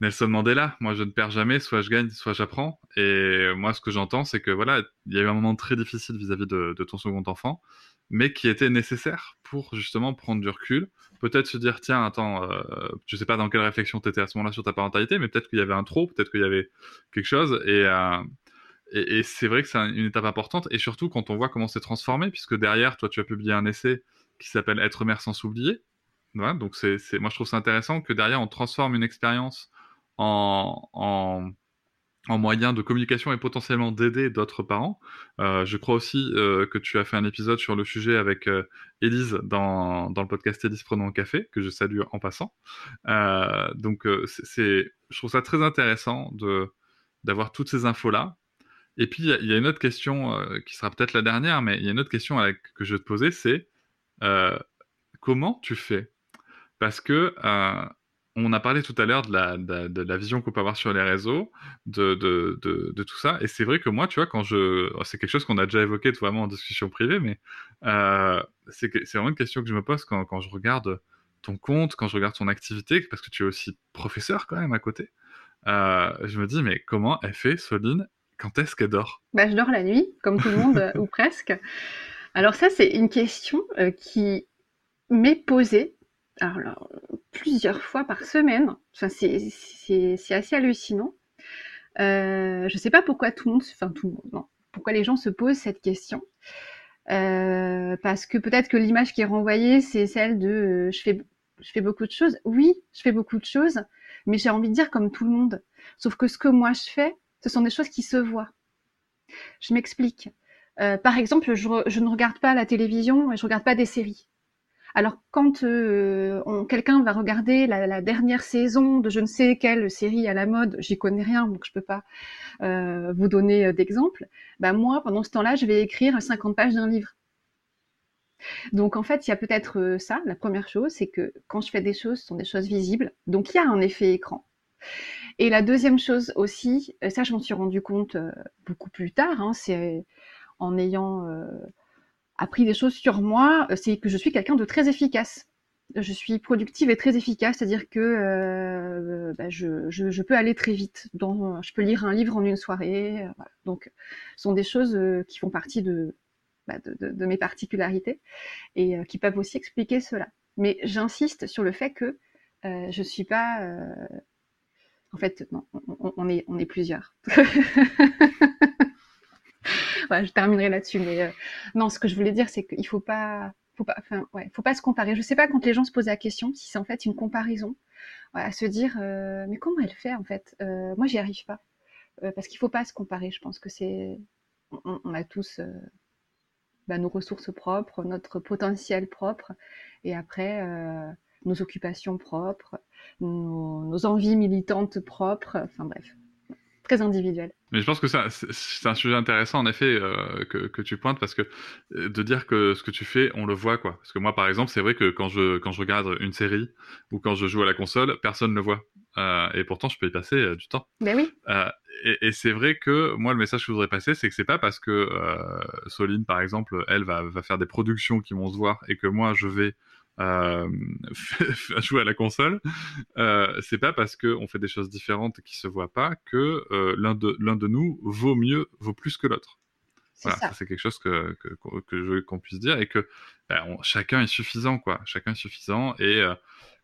Nelson Mandela, moi je ne perds jamais, soit je gagne, soit j'apprends. Et moi ce que j'entends, c'est que voilà, il y a eu un moment très difficile vis-à-vis de, ton second enfant mais qui était nécessaire pour justement prendre du recul, peut-être se dire tiens attends, euh, je sais pas dans quelle réflexion tu étais à ce moment-là sur ta parentalité, mais peut-être qu'il y avait un trop, peut-être qu'il y avait quelque chose. Et euh, et, c'est vrai que c'est une étape importante. Et surtout quand on voit comment c'est transformé, puisque derrière toi tu as publié un essai qui s'appelle Être mère sans s'oublier. Donc c'est, moi je trouve ça intéressant que derrière on transforme une expérience en, en en moyen de communication et potentiellement d'aider d'autres parents. Euh, je crois aussi euh, que tu as fait un épisode sur le sujet avec euh, Élise dans, dans, le podcast Élise Prenons un café, que je salue en passant. Euh, donc, c'est, je trouve ça très intéressant de, d'avoir toutes ces infos-là. Et puis, il y, a une autre question qui sera peut-être la dernière, mais il y a une autre question que je vais te poser, c'est comment tu fais? Parce que on a parlé tout à l'heure de la, vision qu'on peut avoir sur les réseaux, de, tout ça. Et c'est vrai que moi, tu vois, quand je. Oh, c'est quelque chose qu'on a déjà évoqué vraiment en discussion privée, mais euh, c'est vraiment une question que je me pose quand, je regarde ton compte, quand je regarde ton activité, parce que tu es aussi professeur quand même à côté. Euh, je me dis, mais comment elle fait, Soline? Quand est-ce qu'elle dort? Bah, Je dors la nuit, comme tout le monde, [laughs] ou presque. Alors, ça, c'est une question euh, qui m'est posée alors, plusieurs fois par semaine. Enfin, c'est assez hallucinant. Euh, je ne sais pas pourquoi tout le monde, enfin tout le monde, pourquoi les gens se posent cette question. Euh, parce que peut-être que l'image qui est renvoyée, c'est celle de euh, je, fais, je fais beaucoup de choses. Oui, je fais beaucoup de choses, mais j'ai envie de dire comme tout le monde. Sauf que ce que moi je fais, ce sont des choses qui se voient. Je m'explique. par exemple, je, je, ne regarde pas la télévision et je regarde pas des séries. Alors quand euh, quelqu'un va regarder la, dernière saison de je ne sais quelle série à la mode, j'y connais rien, donc je peux pas euh, vous donner euh, d'exemple. Bah moi, pendant ce temps-là, je vais écrire 50 pages d'un livre. Donc en fait, il y a peut-être ça. La première chose, c'est que quand je fais des choses, ce sont des choses visibles. Donc il y a un effet écran. Et la deuxième chose aussi, ça je m'en suis rendu compte beaucoup plus tard, hein, c'est en ayant appris des choses sur moi, euh, c'est que je suis quelqu'un de très efficace. Je suis productive et très efficace, c'est-à-dire que euh, bah, je, je, je, peux aller très vite. Dans, je peux lire un livre en une soirée. Euh, voilà. Donc, ce sont des choses euh, qui font partie de, bah, de, de, mes particularités et qui peuvent aussi expliquer cela. Mais j'insiste sur le fait que je suis pas. En fait, non, on, on, est, on est plusieurs. [laughs] [laughs] je terminerai là-dessus. Mais euh, non, ce que je voulais dire, c'est qu'il faut pas, faut pas, ouais, faut pas se comparer. Je sais pas quand les gens se posent la question si c'est en fait une comparaison, à se dire, euh, mais comment elle fait en fait? Euh, Moi, j'y arrive pas. parce qu'il ne faut pas se comparer. Je pense que c'est, on, a tous bah, nos ressources propres, notre potentiel propre, et après nos occupations propres, nos, envies militantes propres. Enfin bref, très individuel. Mais je pense que c'est un sujet intéressant en effet que, que, tu pointes parce que de dire que ce que tu fais, on le voit quoi. Parce que moi par exemple, c'est vrai que quand je quand je regarde une série ou quand je joue à la console, personne ne le voit. Euh, et pourtant, je peux y passer euh, du temps. Ben oui. Euh, et, c'est vrai que moi, le message que je voudrais passer, c'est que c'est pas parce que Soline, par exemple, elle va, va, faire des productions qui vont se voir et que moi, je vais [laughs] jouer à la console, c'est pas parce qu'on fait des choses différentes qui se voient pas que l'un de, de nous vaut mieux, vaut plus que l'autre. Voilà, ça, c'est quelque chose que, que, que je veux qu'on puisse dire et que ben, chacun est suffisant, quoi. Chacun est suffisant et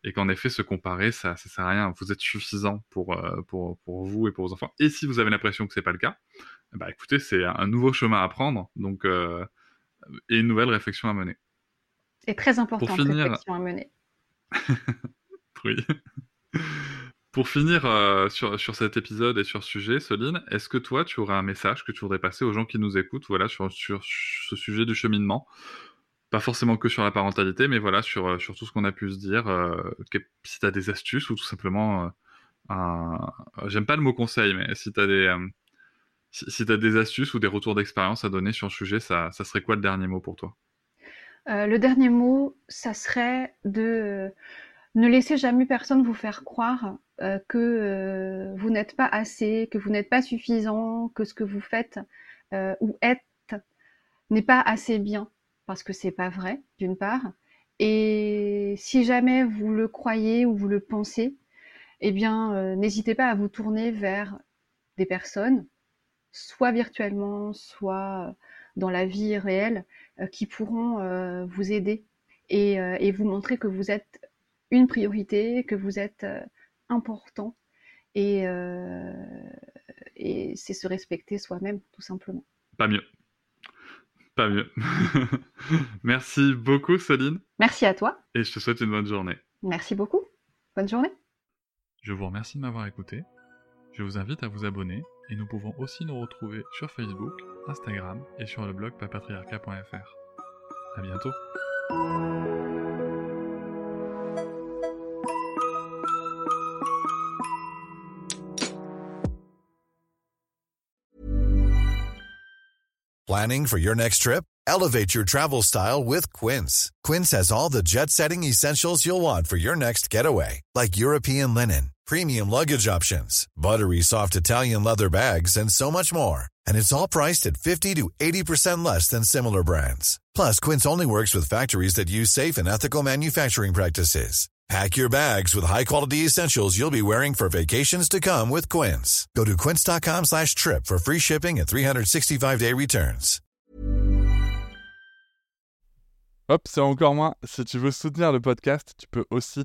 et qu'en effet, se comparer, ça ne sert à rien. Vous êtes suffisant pour, euh, pour, pour, vous et pour vos enfants. Et si vous avez l'impression que c'est pas le cas, bah écoutez, c'est un nouveau chemin à prendre donc, euh, et une nouvelle réflexion à mener. Et très importante finir... réflexion à mener. [laughs] oui. Pour finir euh, sur, sur, cet épisode et sur ce sujet, Soline, est-ce que toi, tu aurais un message que tu voudrais passer aux gens qui nous écoutent voilà, sur, sur ce sujet du cheminement? Pas forcément que sur la parentalité, mais voilà, sur, euh, sur tout ce qu'on a pu se dire. Euh, si tu as des astuces ou tout simplement. Euh, j'aime pas le mot conseil, mais si tu as des. si, des astuces ou des retours d'expérience à donner sur le sujet, ça, ça, serait quoi le dernier mot pour toi? Le dernier mot, ça serait de ne laisser jamais personne vous faire croire que vous n'êtes pas assez, que vous n'êtes pas suffisant, que ce que vous faites ou êtes n'est pas assez bien parce que c'est pas vrai, d'une part. Et si jamais vous le croyez ou vous le pensez, eh bien, euh, n'hésitez pas à vous tourner vers des personnes, soit virtuellement, soit dans la vie réelle, euh, qui pourront euh, vous aider et, et, vous montrer que vous êtes une priorité, que vous êtes important. Et, et c'est se respecter soi-même, tout simplement. Pas mieux. Pas mieux. [laughs] Merci beaucoup, Soline. Merci à toi. Et je te souhaite une bonne journée. Merci beaucoup. Bonne journée. Je vous remercie de m'avoir écouté. Je vous invite à vous abonner et nous pouvons aussi nous retrouver sur Facebook, Instagram et sur le blog papatriarca.fr. À bientôt. Planning for your next trip? Elevate your travel style with Quince. Quince has all the jet setting essentials you'll want for your next getaway, like European linen, premium luggage options, buttery soft Italian leather bags, and so much more. And it's all priced at 50 to 80% less than similar brands. Plus, Quince only works with factories that use safe and ethical manufacturing practices. Pack your bags with high-quality essentials you'll be wearing for vacations to come with Quince. Go to quince.com slash trip for free shipping and 365-day returns. Hop, c'est encore moins. Si tu veux soutenir le podcast, tu peux aussi